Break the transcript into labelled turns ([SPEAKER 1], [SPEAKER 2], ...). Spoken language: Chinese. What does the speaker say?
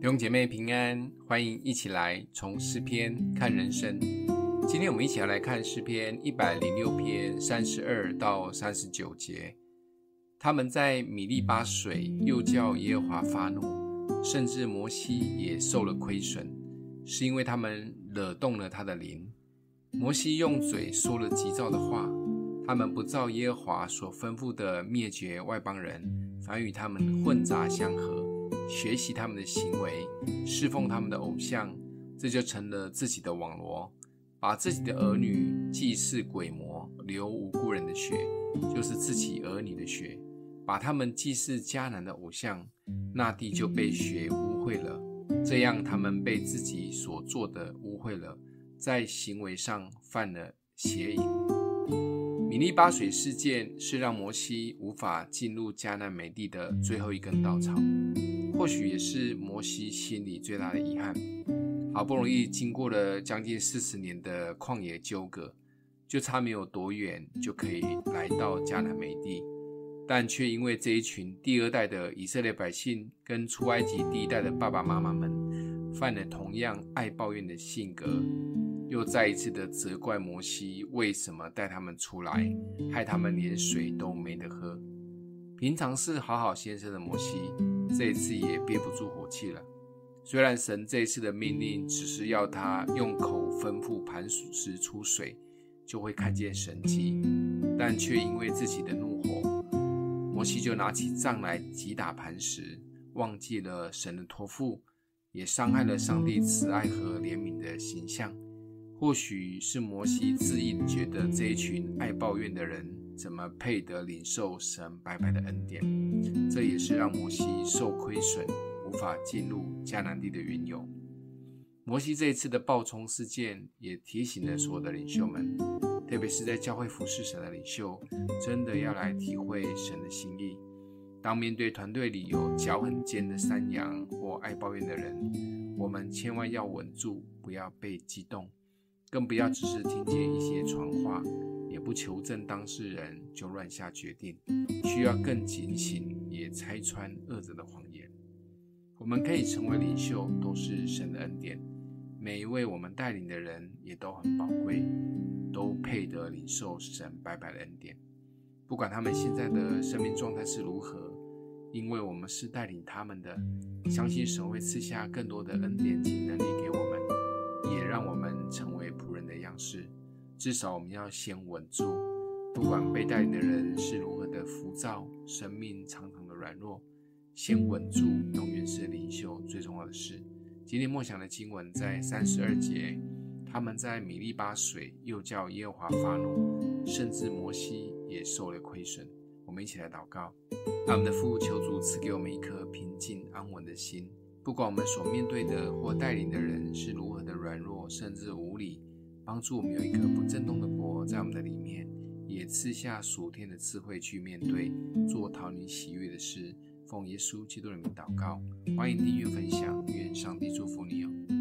[SPEAKER 1] 弟兄姐妹平安，欢迎一起来从诗篇看人生。今天我们一起来看诗篇一百零六篇三十二到三十九节。他们在米利巴水，又叫耶和华发怒，甚至摩西也受了亏损，是因为他们惹动了他的灵。摩西用嘴说了急躁的话，他们不照耶和华所吩咐的灭绝外邦人，反与他们混杂相合。学习他们的行为，侍奉他们的偶像，这就成了自己的网罗。把自己的儿女祭祀鬼魔，流无辜人的血，就是自己儿女的血。把他们祭祀迦南的偶像，那地就被血污秽了。这样，他们被自己所做的污秽了，在行为上犯了邪淫。米利巴水事件是让摩西无法进入迦南美地的最后一根稻草。或许也是摩西心里最大的遗憾。好不容易经过了将近四十年的旷野纠葛，就差没有多远就可以来到迦南美地，但却因为这一群第二代的以色列百姓跟出埃及第一代的爸爸妈妈们犯了同样爱抱怨的性格，又再一次的责怪摩西为什么带他们出来，害他们连水都没得喝。平常是好好先生的摩西。这一次也憋不住火气了。虽然神这一次的命令只是要他用口吩咐磐石出水，就会看见神迹，但却因为自己的怒火，摩西就拿起杖来击打磐石，忘记了神的托付，也伤害了上帝慈爱和怜悯的形象。或许是摩西自意觉得这一群爱抱怨的人。怎么配得领受神白白的恩典？这也是让摩西受亏损、无法进入迦南地的缘由。摩西这一次的暴冲事件，也提醒了所有的领袖们，特别是在教会服侍神的领袖，真的要来体会神的心意。当面对团队里有脚很尖的山羊或爱抱怨的人，我们千万要稳住，不要被激动，更不要只是听见一些传话。不求证当事人就乱下决定，需要更警醒，也拆穿恶者的谎言。我们可以成为领袖，都是神的恩典。每一位我们带领的人也都很宝贵，都配得领受神白白的恩典。不管他们现在的生命状态是如何，因为我们是带领他们的，相信神会赐下更多的恩典及能力给我们，至少我们要先稳住，不管被带领的人是如何的浮躁，生命常常的软弱，先稳住，永远是领袖最重要的事。今天默想的经文在三十二节，他们在米利巴水，又叫耶和华发怒，甚至摩西也受了亏损。我们一起来祷告，爱我们的父，求主赐给我们一颗平静安稳的心，不管我们所面对的或带领的人是如何的软弱，甚至无理。帮助我们有一颗不震动的国在我们的里面，也赐下属天的智慧去面对做讨你喜悦的事。奉耶稣基督的名祷告，欢迎订阅分享，愿上帝祝福你哦。